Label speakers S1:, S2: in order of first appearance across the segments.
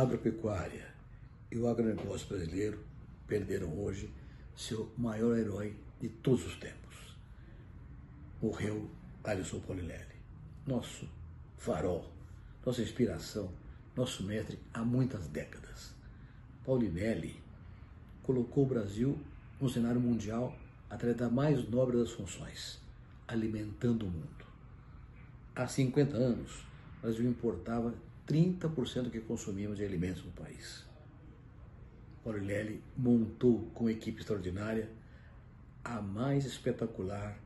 S1: agropecuária e o agronegócio brasileiro perderam hoje seu maior herói de todos os tempos. Morreu Alisson Polinelli, nosso farol, nossa inspiração, nosso mestre há muitas décadas. Paulinelli colocou o Brasil no cenário mundial através da mais nobre das funções, alimentando o mundo. Há 50 anos, o Brasil importava 30% do que consumíamos de alimentos no país. Paulinelli montou com equipe extraordinária a mais espetacular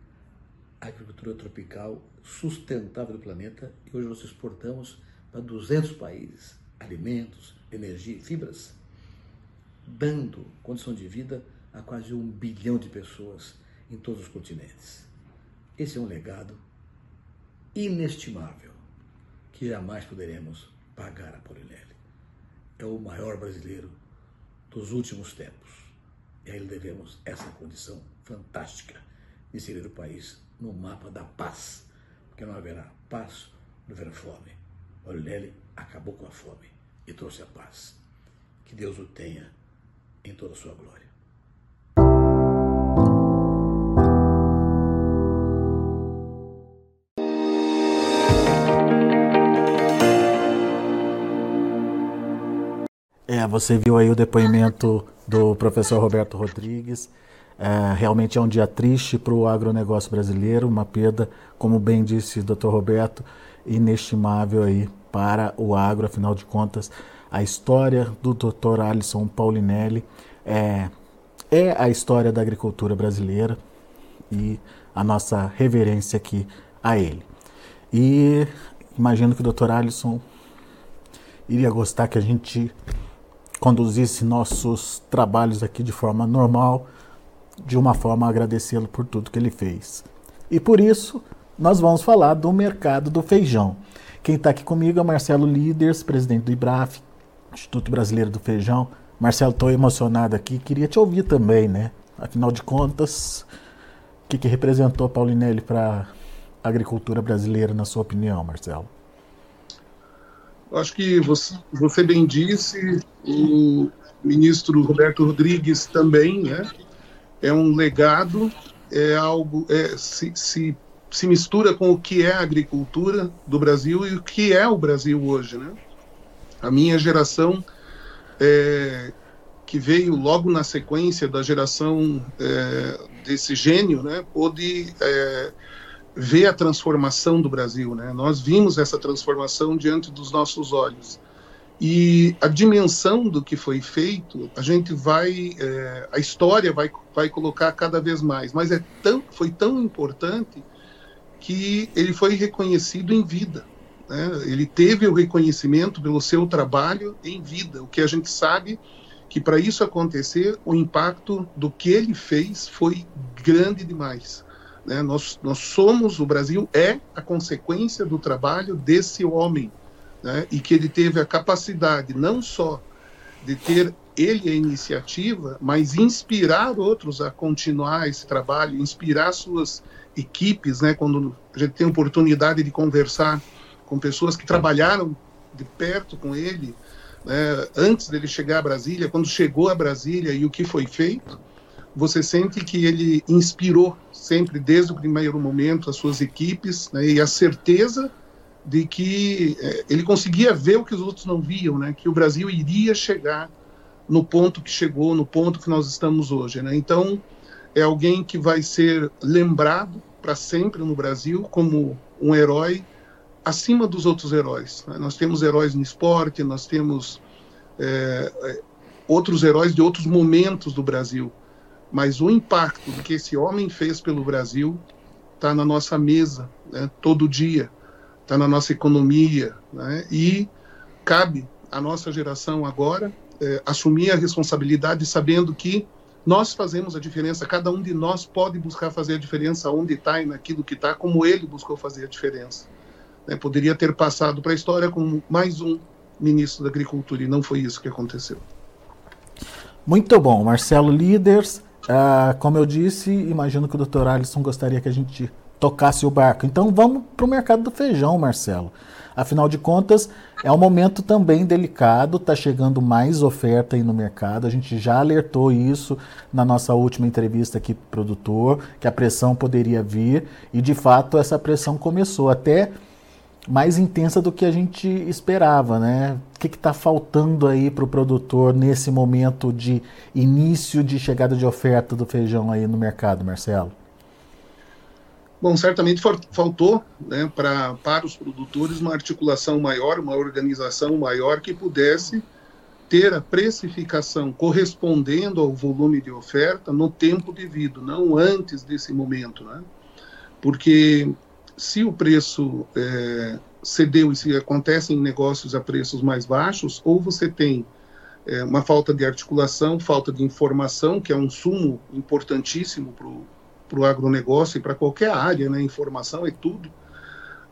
S1: agricultura tropical sustentável do planeta e hoje nós exportamos para 200 países alimentos, energia e fibras, dando condição de vida a quase um bilhão de pessoas em todos os continentes. Esse é um legado inestimável que jamais poderemos pagar a Polinelli. É o maior brasileiro dos últimos tempos. E a ele devemos essa condição fantástica de inserir o país no mapa da paz, porque não haverá paz, não haverá fome. Polinelli acabou com a fome e trouxe a paz. Que Deus o tenha em toda a sua glória.
S2: É, você viu aí o depoimento do professor Roberto Rodrigues. É, realmente é um dia triste para o agronegócio brasileiro, uma perda, como bem disse o doutor Roberto, inestimável aí para o agro, afinal de contas, a história do doutor Alisson Paulinelli é, é a história da agricultura brasileira e a nossa reverência aqui a ele. E imagino que o doutor Alisson iria gostar que a gente conduzisse nossos trabalhos aqui de forma normal, de uma forma agradecê-lo por tudo que ele fez. E por isso, nós vamos falar do mercado do feijão. Quem está aqui comigo é Marcelo Líderes, presidente do IBRAF, Instituto Brasileiro do Feijão. Marcelo, estou emocionado aqui, queria te ouvir também, né? Afinal de contas, o que, que representou Paulinelli para a agricultura brasileira, na sua opinião, Marcelo?
S3: Acho que você, você bem disse, o ministro Roberto Rodrigues também, né? É um legado, é algo, é, se, se, se mistura com o que é a agricultura do Brasil e o que é o Brasil hoje, né? A minha geração, é, que veio logo na sequência da geração é, desse gênio, né? Pôde ver a transformação do Brasil, né? Nós vimos essa transformação diante dos nossos olhos. E a dimensão do que foi feito, a gente vai, é, a história vai, vai colocar cada vez mais. Mas é tão, foi tão importante que ele foi reconhecido em vida. Né? Ele teve o reconhecimento pelo seu trabalho em vida. O que a gente sabe que para isso acontecer, o impacto do que ele fez foi grande demais. Né? Nós, nós somos, o Brasil é a consequência do trabalho desse homem, né? e que ele teve a capacidade não só de ter ele a iniciativa, mas inspirar outros a continuar esse trabalho, inspirar suas equipes, né? quando a gente tem oportunidade de conversar com pessoas que trabalharam de perto com ele, né? antes dele chegar a Brasília, quando chegou a Brasília e o que foi feito, você sente que ele inspirou sempre, desde o primeiro momento, as suas equipes né, e a certeza de que é, ele conseguia ver o que os outros não viam, né, que o Brasil iria chegar no ponto que chegou, no ponto que nós estamos hoje. Né? Então, é alguém que vai ser lembrado para sempre no Brasil como um herói acima dos outros heróis. Né? Nós temos heróis no esporte, nós temos é, é outros heróis de outros momentos do Brasil mas o impacto que esse homem fez pelo Brasil está na nossa mesa né, todo dia, está na nossa economia, né, e cabe à nossa geração agora é, assumir a responsabilidade sabendo que nós fazemos a diferença, cada um de nós pode buscar fazer a diferença onde está e naquilo que está, como ele buscou fazer a diferença. Né, poderia ter passado para a história como mais um ministro da Agricultura, e não foi isso que aconteceu.
S2: Muito bom, Marcelo Líderes. Ah, como eu disse, imagino que o Dr. Alisson gostaria que a gente tocasse o barco. Então vamos para o mercado do feijão, Marcelo. Afinal de contas, é um momento também delicado, está chegando mais oferta aí no mercado. A gente já alertou isso na nossa última entrevista aqui para o produtor, que a pressão poderia vir, e de fato essa pressão começou até mais intensa do que a gente esperava, né? O que está faltando aí para o produtor nesse momento de início de chegada de oferta do feijão aí no mercado, Marcelo?
S3: Bom, certamente faltou né, pra, para os produtores uma articulação maior, uma organização maior que pudesse ter a precificação correspondendo ao volume de oferta no tempo devido, não antes desse momento. Né? Porque se o preço é, cedeu e se acontecem negócios a preços mais baixos, ou você tem é, uma falta de articulação, falta de informação, que é um sumo importantíssimo para o agronegócio e para qualquer área, né, informação é tudo,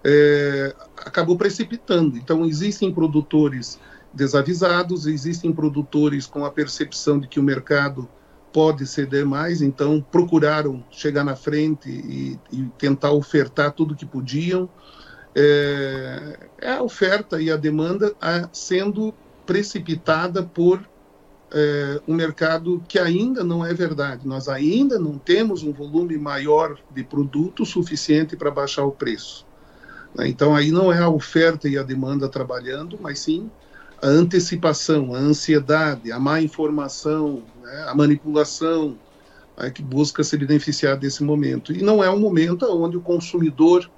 S3: é, acabou precipitando. Então, existem produtores desavisados, existem produtores com a percepção de que o mercado pode ceder mais, então procuraram chegar na frente e, e tentar ofertar tudo que podiam. É, é a oferta e a demanda a, sendo precipitada por é, um mercado que ainda não é verdade. Nós ainda não temos um volume maior de produto suficiente para baixar o preço. Né? Então, aí não é a oferta e a demanda trabalhando, mas sim a antecipação, a ansiedade, a má informação, né? a manipulação é, que busca se beneficiar desse momento. E não é um momento onde o consumidor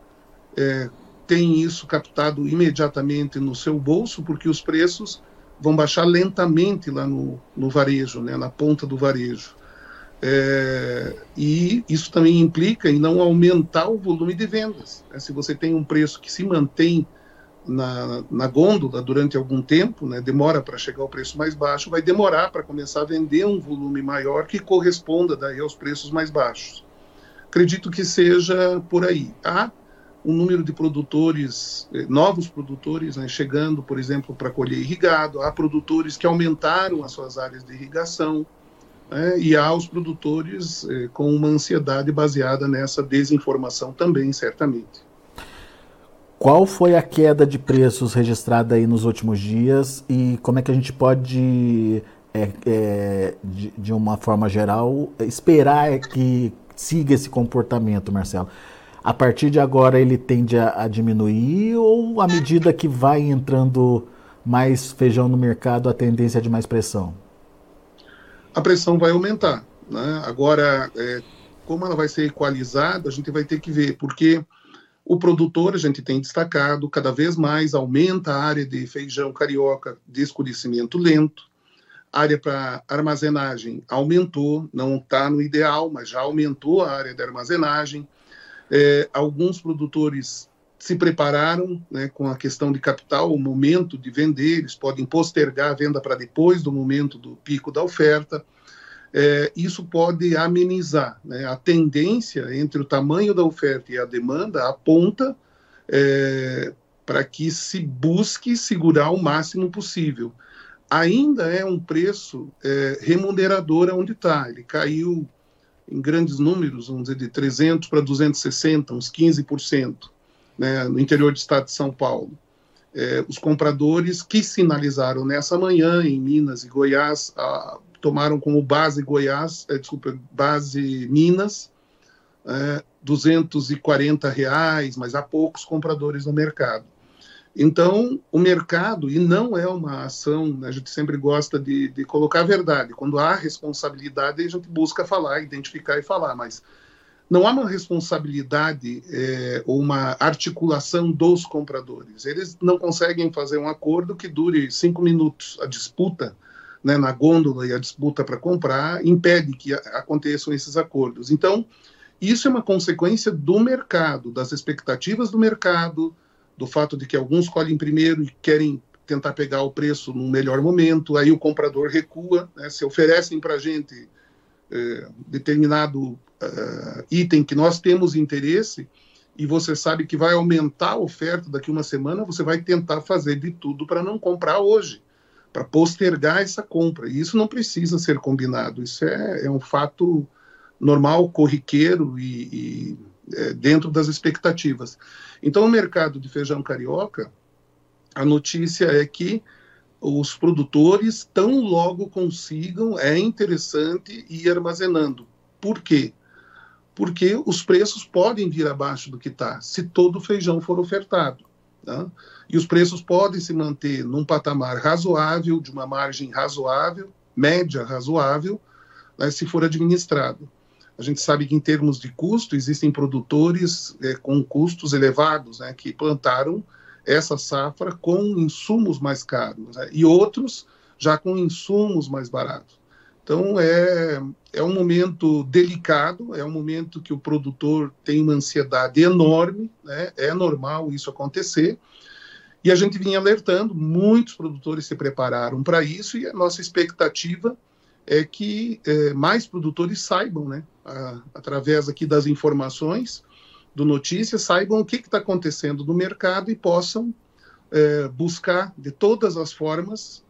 S3: é, tem isso captado imediatamente no seu bolso, porque os preços vão baixar lentamente lá no, no varejo, né, na ponta do varejo. É, e isso também implica em não aumentar o volume de vendas. Né? Se você tem um preço que se mantém na, na gôndola durante algum tempo, né, demora para chegar ao preço mais baixo, vai demorar para começar a vender um volume maior que corresponda daí aos preços mais baixos. Acredito que seja por aí. Há um número de produtores, eh, novos produtores, né, chegando, por exemplo, para colher irrigado, há produtores que aumentaram as suas áreas de irrigação, né, e há os produtores eh, com uma ansiedade baseada nessa desinformação também, certamente.
S2: Qual foi a queda de preços registrada aí nos últimos dias e como é que a gente pode, é, é, de, de uma forma geral, esperar que siga esse comportamento, Marcelo? a partir de agora ele tende a, a, diminuir ou à medida que vai entrando mais feijão no mercado a tendência é de mais pressão?
S3: A pressão vai aumentar. Né? Agora, é, como ela vai ser equalizada, a gente vai ter que ver, porque o produtor, a gente tem destacado, cada vez mais aumenta a área de feijão carioca de escurecimento lento, a área para armazenagem aumentou, não está no ideal, mas já aumentou a área de armazenagem, é, alguns produtores se prepararam né, com a questão de capital, o momento de vender, eles podem postergar a venda para depois do momento do pico da oferta. É, isso pode amenizar. Né, a tendência entre o tamanho da oferta e a demanda aponta é, para que se busque segurar o máximo possível. Ainda é um preço é, remunerador onde está. Ele caiu em grandes números, vamos dizer, de 300 para 260, uns 15%, né, no interior do estado de São Paulo. É, os compradores que sinalizaram nessa manhã em Minas e Goiás a, tomaram como base Goiás, é, desculpa, base Minas, é, 240 reais, mas há poucos compradores no mercado. Então, o mercado, e não é uma ação, né, a gente sempre gosta de, de, colocar a verdade. Quando há responsabilidade, a gente busca falar, identificar e falar, mas não há uma responsabilidade é, ou uma articulação dos compradores. Eles não conseguem fazer um acordo que dure cinco minutos. A disputa né, na gôndola e a disputa para comprar impede que aconteçam esses acordos. Então, isso é uma consequência do mercado, das expectativas do mercado, do fato de que alguns colhem primeiro e querem tentar pegar o preço num melhor momento, aí o comprador recua, né? se oferecem para a gente é, determinado uh, item que nós temos interesse e você sabe que vai aumentar a oferta daqui uma semana, você vai tentar fazer de tudo para não comprar hoje, para postergar essa compra. E isso não precisa ser combinado, isso é, é um fato normal, corriqueiro e, e é, dentro das expectativas. Então, o mercado de feijão carioca, a notícia é que os produtores tão logo consigam, é interessante ir armazenando. Por quê? Porque os preços podem vir abaixo do que está, se todo o feijão for ofertado. Tá? E os preços podem se manter num patamar razoável, de uma margem razoável, média razoável, né, se for administrado. A gente sabe que, em termos de custo, existem produtores é, com custos elevados, né, que plantaram essa safra com insumos mais caros, né, e outros já com insumos mais baratos. Então, é, é um momento delicado, é um momento que o produtor tem uma ansiedade enorme, né, é normal isso acontecer, e a gente vinha alertando, muitos produtores se prepararam para isso, e a nossa expectativa é que é, mais produtores saibam, né, a, através aqui das informações do Notícias, saibam o que está acontecendo no mercado e possam é, buscar de todas as formas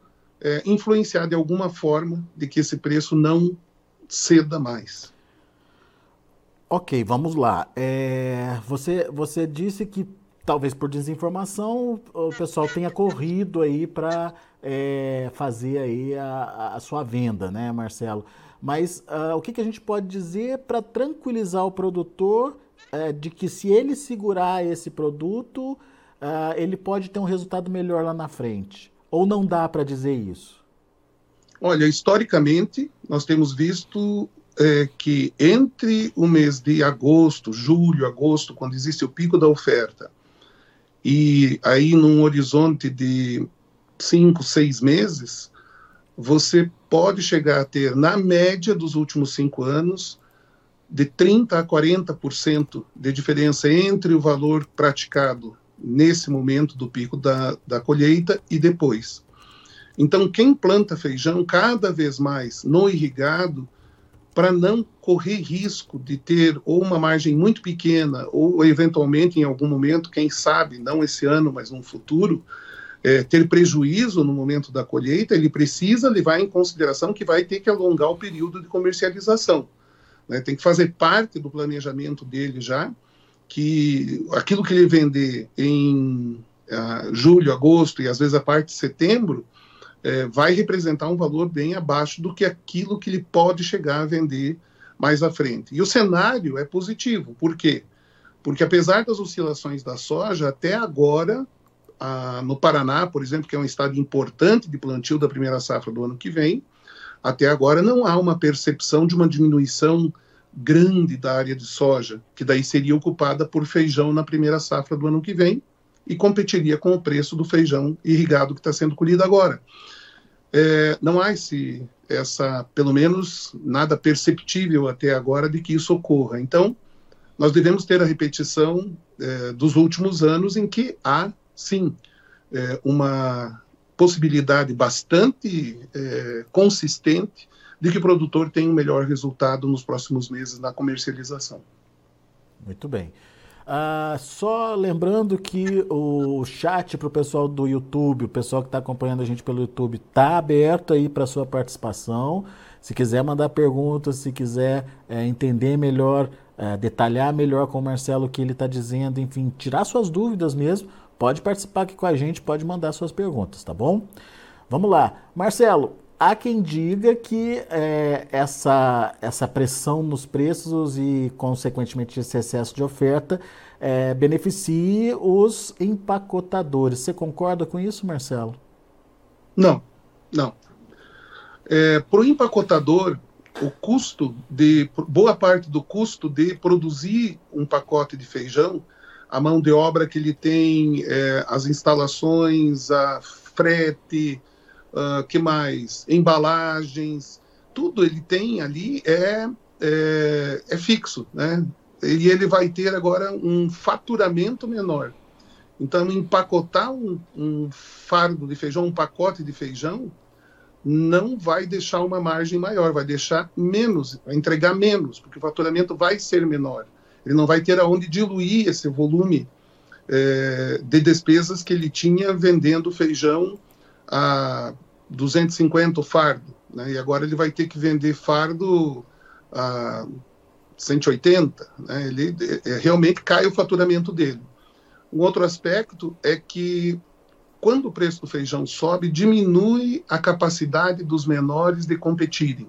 S3: é, influenciar de alguma forma de que esse preço não ceda mais.
S2: Ok, vamos lá. É, você, você disse que talvez por desinformação o pessoal tenha corrido aí para é, fazer aí a, a, sua venda, né, Marcelo? Mas uh, o que, que, a gente pode dizer para tranquilizar o produtor uh, de que se ele segurar esse produto, uh, ele pode ter um resultado melhor lá na frente? Ou não dá para dizer isso?
S3: Olha, historicamente, nós temos visto é, que entre o mês de agosto, julho, agosto, quando existe o pico da oferta, e aí num horizonte de cinco, seis meses, você pode chegar a ter, na média dos últimos cinco anos, de 30% a 40% de diferença entre o valor praticado nesse momento do pico da, da colheita e depois. Então, quem planta feijão cada vez mais no irrigado, para não correr risco de ter ou uma margem muito pequena, ou eventualmente em algum momento, quem sabe, não esse ano, mas no futuro, é, ter prejuízo no momento da colheita, ele precisa levar em consideração que vai ter que alongar o período de comercialização. Né? Tem que fazer parte do planejamento dele já, que aquilo que ele vender em uh, julho, agosto e às vezes a parte de setembro, é, vai representar um valor bem abaixo do que aquilo que ele pode chegar a vender mais à frente. E o cenário é positivo. Por quê? Porque apesar das oscilações da soja, até agora, a, no Paraná, por exemplo, que é um estado importante de plantio da primeira safra do ano que vem, até agora não há uma percepção de uma diminuição grande da área de soja, que daí seria ocupada por feijão na primeira safra do ano que vem, e competiria com o preço do feijão irrigado que está sendo colhido agora. É, não há esse, essa, pelo menos, nada perceptível até agora de que isso ocorra. Então, nós devemos ter a repetição é, dos últimos anos em que há, sim, é, uma possibilidade bastante é, consistente de que o produtor tenha um melhor resultado nos próximos meses na comercialização.
S2: Muito bem. Ah, só lembrando que o chat para o pessoal do YouTube, o pessoal que está acompanhando a gente pelo YouTube, está aberto aí para sua participação. Se quiser mandar perguntas, se quiser é, entender melhor, é, detalhar melhor com o Marcelo o que ele está dizendo, enfim, tirar suas dúvidas mesmo, pode participar aqui com a gente, pode mandar suas perguntas, tá bom? Vamos lá. Marcelo, há quem diga que é, essa, essa pressão nos preços e, consequentemente, esse excesso de oferta é, beneficie os empacotadores. Você concorda com isso, Marcelo?
S3: Não, não. É, Para o empacotador, o custo de boa parte do custo de produzir um pacote de feijão, a mão de obra que ele tem, é, as instalações, a frete, uh, que mais? Embalagens, tudo ele tem ali é, é, é fixo, né? E ele vai ter agora um faturamento menor. Então, empacotar um, um fardo de feijão, um pacote de feijão, não vai deixar uma margem maior, vai deixar menos, vai entregar menos, porque o faturamento vai ser menor. Ele não vai ter aonde diluir esse volume é, de despesas que ele tinha vendendo feijão a 250 o fardo, né? e agora ele vai ter que vender fardo a 180, né, ele é, realmente cai o faturamento dele. Um outro aspecto é que quando o preço do feijão sobe, diminui a capacidade dos menores de competirem.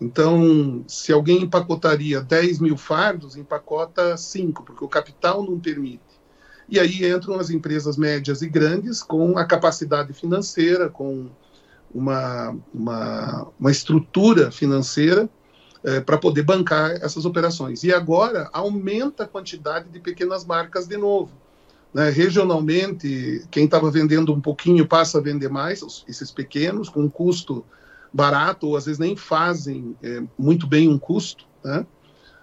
S3: Então, se alguém empacotaria 10 mil fardos, empacota 5, porque o capital não permite. E aí entram as empresas médias e grandes com a capacidade financeira, com uma, uma, uma estrutura financeira é, para poder bancar essas operações. E agora aumenta a quantidade de pequenas marcas de novo. Né? Regionalmente, quem estava vendendo um pouquinho passa a vender mais, esses pequenos, com um custo barato, ou às vezes nem fazem é, muito bem um custo, né?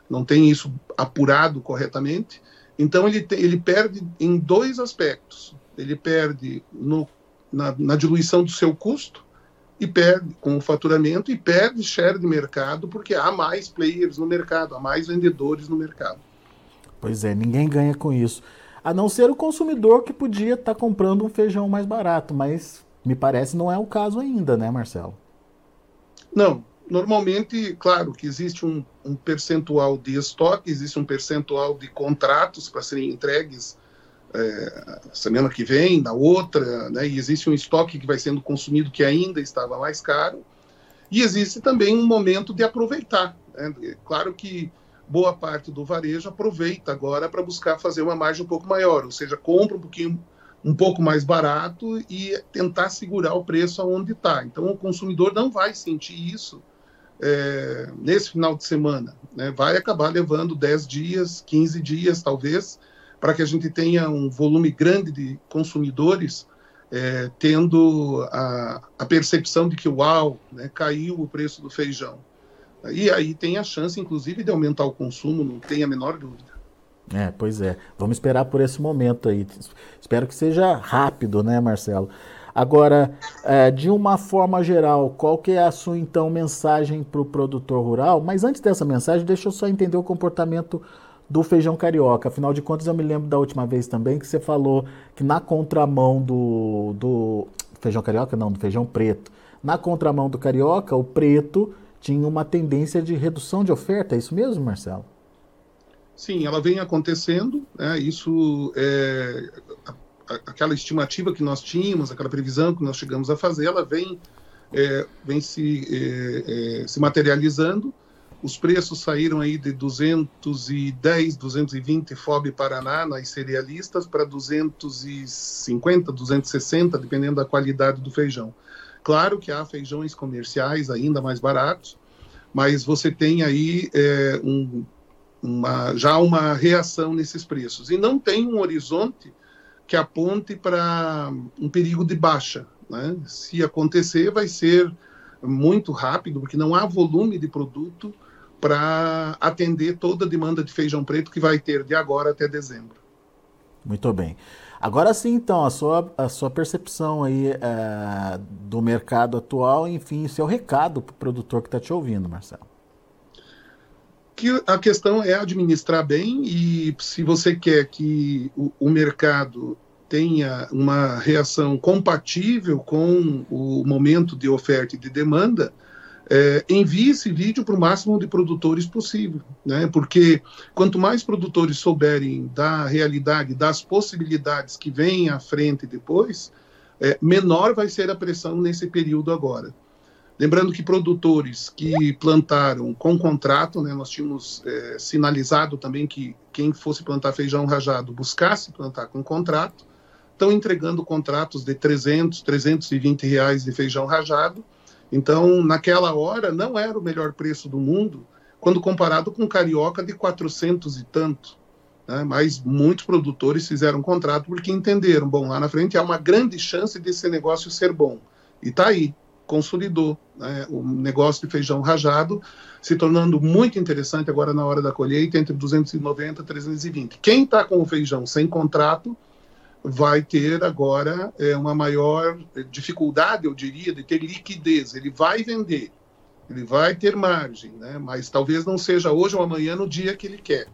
S3: não tem isso apurado corretamente. Então, ele, te, ele perde em dois aspectos. Ele perde no, na, na diluição do seu custo, e perde com o faturamento e perde share de mercado porque há mais players no mercado, há mais vendedores no mercado.
S2: Pois é, ninguém ganha com isso. A não ser o consumidor que podia estar tá comprando um feijão mais barato, mas me parece não é o caso ainda, né, Marcelo?
S3: Não. Normalmente, claro que existe um, um percentual de estoque, existe um percentual de contratos para serem entregues é, semana que vem, na outra, né, e existe um estoque que vai sendo consumido que ainda estava mais caro, e existe também um momento de aproveitar. Né? Claro que boa parte do varejo aproveita agora para buscar fazer uma margem um pouco maior, ou seja, compra um pouquinho um pouco mais barato e tentar segurar o preço aonde está. Então o consumidor não vai sentir isso é, nesse final de semana, né? vai acabar levando 10 dias, 15 dias talvez, para que a gente tenha um volume grande de consumidores é, tendo a, a, percepção de que, uau, né, caiu o preço do feijão. E aí tem a chance, inclusive, de aumentar o consumo, não tem a menor dúvida.
S2: É, pois é. Vamos esperar por esse momento aí. Espero que seja rápido, né, Marcelo? Agora, é, de uma forma geral, qual que é a sua, então, mensagem para o produtor rural? Mas antes dessa mensagem, deixa eu só entender o comportamento do feijão carioca. Afinal de contas, eu me lembro da última vez também que você falou que na contramão do, do feijão carioca, não, do feijão preto, na contramão do carioca, o preto tinha uma tendência de redução de oferta. É isso mesmo, Marcelo?
S3: Sim, ela vem acontecendo. Né? Isso é aquela estimativa que nós tínhamos, aquela previsão que nós chegamos a fazer, ela vem é, vem se, é, é, se materializando os preços saíram aí de 210, 220 FOB Paraná nas cerealistas para 250, 260, dependendo da qualidade do feijão. Claro que há feijões comerciais ainda mais baratos, mas você tem aí é, um, uma, já uma reação nesses preços. E não tem um horizonte que aponte para um perigo de baixa. Né? Se acontecer, vai ser muito rápido, porque não há volume de produto para atender toda a demanda de feijão preto que vai ter de agora até dezembro.
S2: Muito bem. Agora sim, então, a sua, a sua percepção aí é, do mercado atual, enfim, seu recado para o produtor que está te ouvindo, Marcelo.
S3: Que a questão é administrar bem e se você quer que o, o mercado tenha uma reação compatível com o momento de oferta e de demanda, é, envie esse vídeo para o máximo de produtores possível, né? Porque quanto mais produtores souberem da realidade, das possibilidades que vêm à frente depois, é, menor vai ser a pressão nesse período agora. Lembrando que produtores que plantaram com contrato, né, nós tínhamos é, sinalizado também que quem fosse plantar feijão rajado buscasse plantar com contrato, estão entregando contratos de 300, 320 reais de feijão rajado, então, naquela hora, não era o melhor preço do mundo, quando comparado com carioca de 400 e tanto. Né? Mas muitos produtores fizeram contrato porque entenderam, bom, lá na frente há uma grande chance desse negócio ser bom. E está aí, consolidou né? o negócio de feijão rajado, se tornando muito interessante agora na hora da colheita, entre 290 e 320. Quem está com o feijão sem contrato vai ter agora é, uma maior dificuldade, eu diria, de ter liquidez. Ele vai vender, ele vai ter margem, né? mas talvez não seja hoje ou amanhã no dia que ele quer.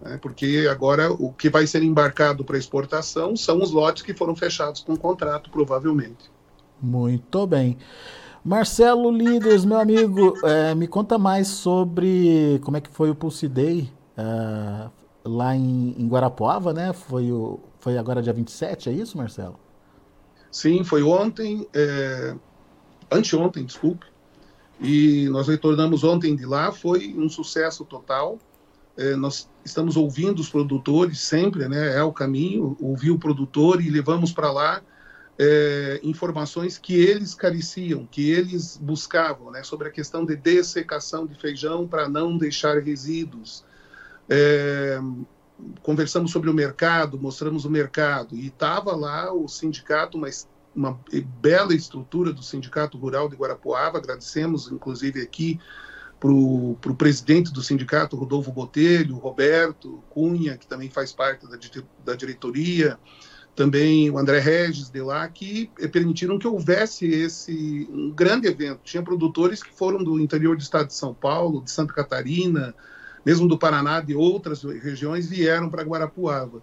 S3: Né? Porque agora o que vai ser embarcado para exportação são os lotes que foram fechados com contrato, provavelmente.
S2: Muito bem. Marcelo Líderes, meu amigo, é, me conta mais sobre como é que foi o Pulse Day uh, lá em, em, Guarapuava, né? Foi, o, foi agora dia 27, é isso, Marcelo?
S3: Sim, foi ontem, é, anteontem, desculpe, e nós retornamos ontem de lá, foi um sucesso total. É, nós estamos ouvindo os produtores sempre, né? É o caminho, ouvir o produtor e levamos para lá é, informações que eles careciam, que eles buscavam, né, sobre a questão de dessecação de feijão para não deixar resíduos. É, conversamos sobre o mercado, mostramos o mercado, e estava lá o sindicato, uma, bela estrutura do Sindicato Rural de Guarapuava, agradecemos inclusive aqui para o presidente do sindicato, Rodolfo Botelho, Roberto Cunha, que também faz parte da, da diretoria, também o André Regis de lá, que permitiram que houvesse esse um grande evento. Tinha produtores que foram do interior do estado de São Paulo, de Santa Catarina, mesmo do Paraná, de outras regiões, vieram para Guarapuava.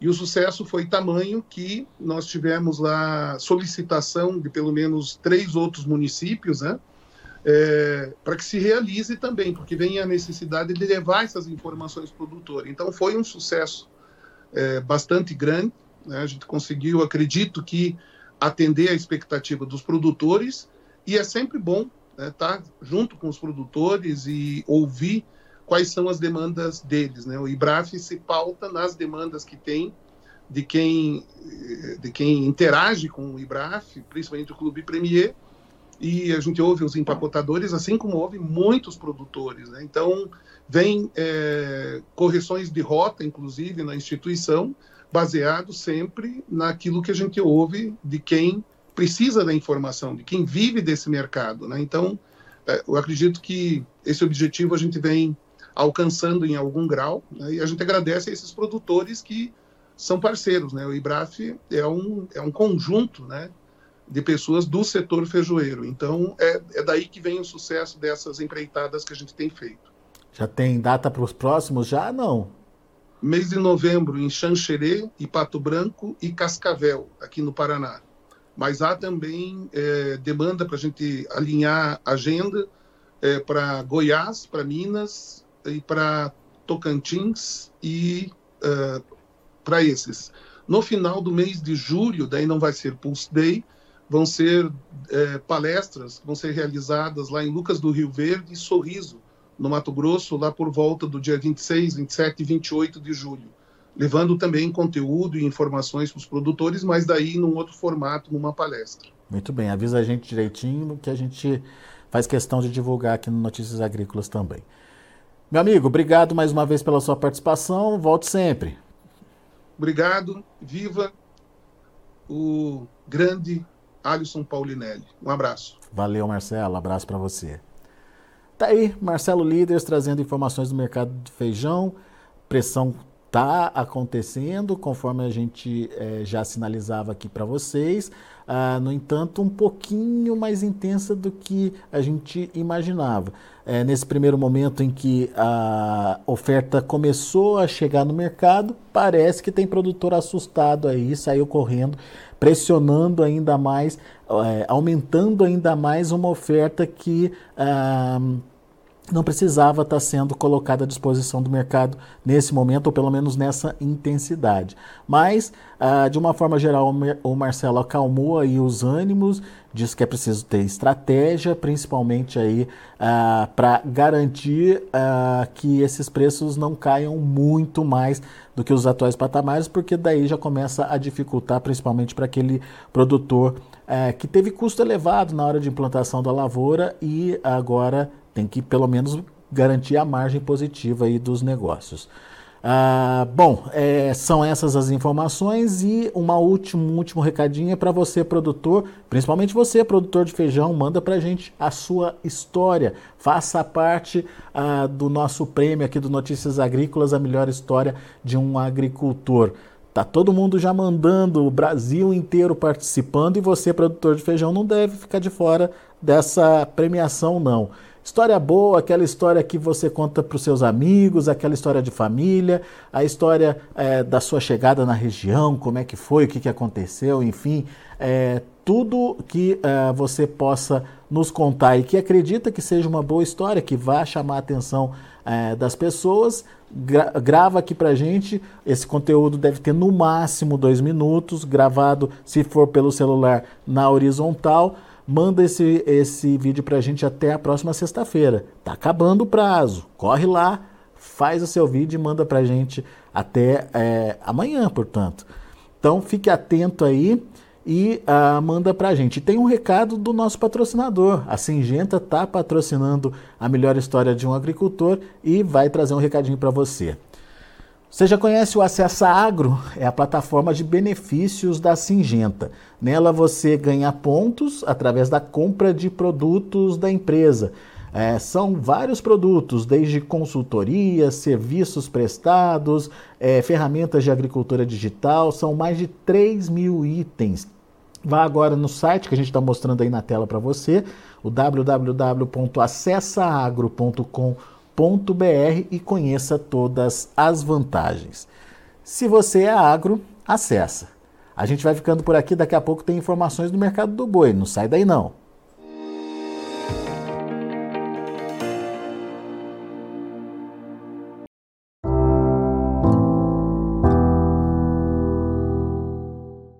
S3: E o sucesso foi tamanho que nós tivemos lá solicitação de pelo menos três outros municípios, né? É, para que se realize também, porque vem a necessidade de levar essas informações para o produtor. Então foi um sucesso é, bastante grande né? A gente conseguiu, acredito que, atender a expectativa dos produtores e é sempre bom estar né, tá junto com os produtores e ouvir quais são as demandas deles. Né? O IBRAF se pauta nas demandas que tem de quem, de quem interage com o IBRAF, principalmente o Clube Premier, e a gente ouve os empacotadores, assim como ouve muitos produtores. Né? Então, vem é, correções de rota, inclusive, na instituição, baseado sempre naquilo que a gente ouve de quem precisa da informação, de quem vive desse mercado. Né? Então, é, eu acredito que esse objetivo a gente vem alcançando em algum grau, né? e a gente agradece a esses produtores que são parceiros. Né? O IBRAF é um, é um conjunto né, de pessoas do setor feijoeiro. Então, é, é daí que vem o sucesso dessas empreitadas que a gente tem feito.
S2: Já tem data para os próximos? Já não?
S3: Mês de novembro em Xanxerê e Pato Branco e Cascavel, aqui no Paraná. Mas há também é, demanda para a gente alinhar a agenda é, para Goiás, para Minas e para Tocantins e é, para esses. No final do mês de julho, daí não vai ser Pulse Day, vão ser é, palestras, vão ser realizadas lá em Lucas do Rio Verde e Sorriso, no Mato Grosso, lá por volta do dia 26, 27 e 28 de julho, levando também conteúdo e informações para os produtores, mas daí num outro formato, numa palestra.
S2: Muito bem, avisa a gente direitinho que a gente faz questão de divulgar aqui no Notícias Agrícolas também. Meu amigo, obrigado mais uma vez pela sua participação, volte sempre.
S3: Obrigado, viva o grande Alisson Paulinelli. Um abraço.
S2: Valeu, Marcelo, abraço para você. Tá aí, Marcelo Líderes trazendo informações do mercado de feijão. Pressão tá acontecendo, conforme a gente é, já sinalizava aqui para vocês. Ah, no entanto, um pouquinho mais intensa do que a gente imaginava. É, nesse primeiro momento em que a oferta começou a chegar no mercado, parece que tem produtor assustado aí, saiu correndo, pressionando ainda mais, é, aumentando ainda mais uma oferta que. Ah, não precisava estar sendo colocada à disposição do mercado nesse momento, ou pelo menos nessa intensidade. Mas, ah, de uma forma geral, o Marcelo acalmou aí os ânimos, diz que é preciso ter estratégia, principalmente aí ah, para garantir ah, que esses preços não caiam muito mais do que os atuais patamares, porque daí já começa a dificultar, principalmente para aquele produtor eh, que teve custo elevado na hora de implantação da lavoura e agora tem que pelo menos garantir a margem positiva aí dos negócios. Ah, bom, é, são essas as informações e uma último, um último recadinho é para você, produtor, principalmente você, produtor de feijão, manda para gente a sua história. Faça parte ah, do nosso prêmio aqui do Notícias Agrícolas, a melhor história de um agricultor. Tá todo mundo já mandando, o Brasil inteiro participando e você, produtor de feijão, não deve ficar de fora dessa premiação, não. História boa, aquela história que você conta para os seus amigos, aquela história de família, a história é, da sua chegada na região, como é que foi, o que, que aconteceu, enfim, é, tudo que é, você possa nos contar e que acredita que seja uma boa história, que vá chamar a atenção das pessoas, gra grava aqui pra gente. Esse conteúdo deve ter no máximo dois minutos, gravado, se for pelo celular, na horizontal manda esse, esse vídeo para a gente até a próxima sexta-feira. Tá acabando o prazo. Corre lá, faz o seu vídeo e manda para a gente até é, amanhã, portanto. Então fique atento aí e uh, manda para a gente. Tem um recado do nosso patrocinador. A Singenta está patrocinando a melhor história de um agricultor e vai trazer um recadinho para você. Você já conhece o Acessa Agro? É a plataforma de benefícios da Singenta. Nela você ganha pontos através da compra de produtos da empresa. É, são vários produtos, desde consultoria, serviços prestados, é, ferramentas de agricultura digital, são mais de 3 mil itens. Vá agora no site que a gente está mostrando aí na tela para você, o www.acessaagro.com.br br e conheça todas as vantagens. Se você é agro, acessa. A gente vai ficando por aqui, daqui a pouco tem informações do mercado do boi, não sai daí não.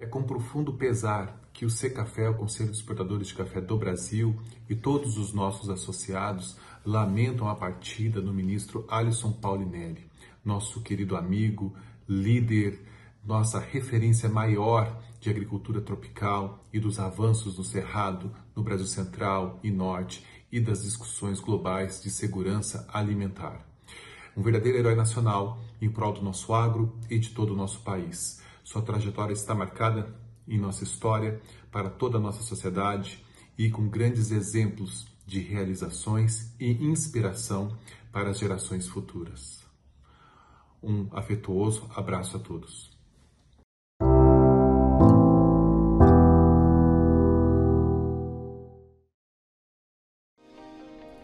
S4: É com profundo pesar que o Secafé, o Conselho dos Exportadores de Café do Brasil e todos os nossos associados lamentam a partida do ministro Alisson Paulinelli, nosso querido amigo, líder, nossa referência maior de agricultura tropical e dos avanços do Cerrado no Brasil Central e Norte e das discussões globais de segurança alimentar. Um verdadeiro herói nacional em prol do nosso agro e de todo o nosso país. Sua trajetória está marcada em nossa história para toda a nossa sociedade e com grandes exemplos de realizações e inspiração para as gerações futuras. Um afetuoso abraço a todos.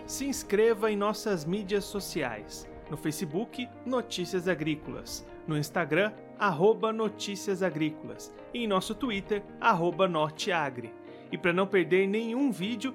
S5: Se inscreva em nossas mídias sociais. No Facebook, Notícias Agrícolas. No Instagram, arroba Notícias Agrícolas. E em nosso Twitter, arroba Norteagri. E para não perder nenhum vídeo,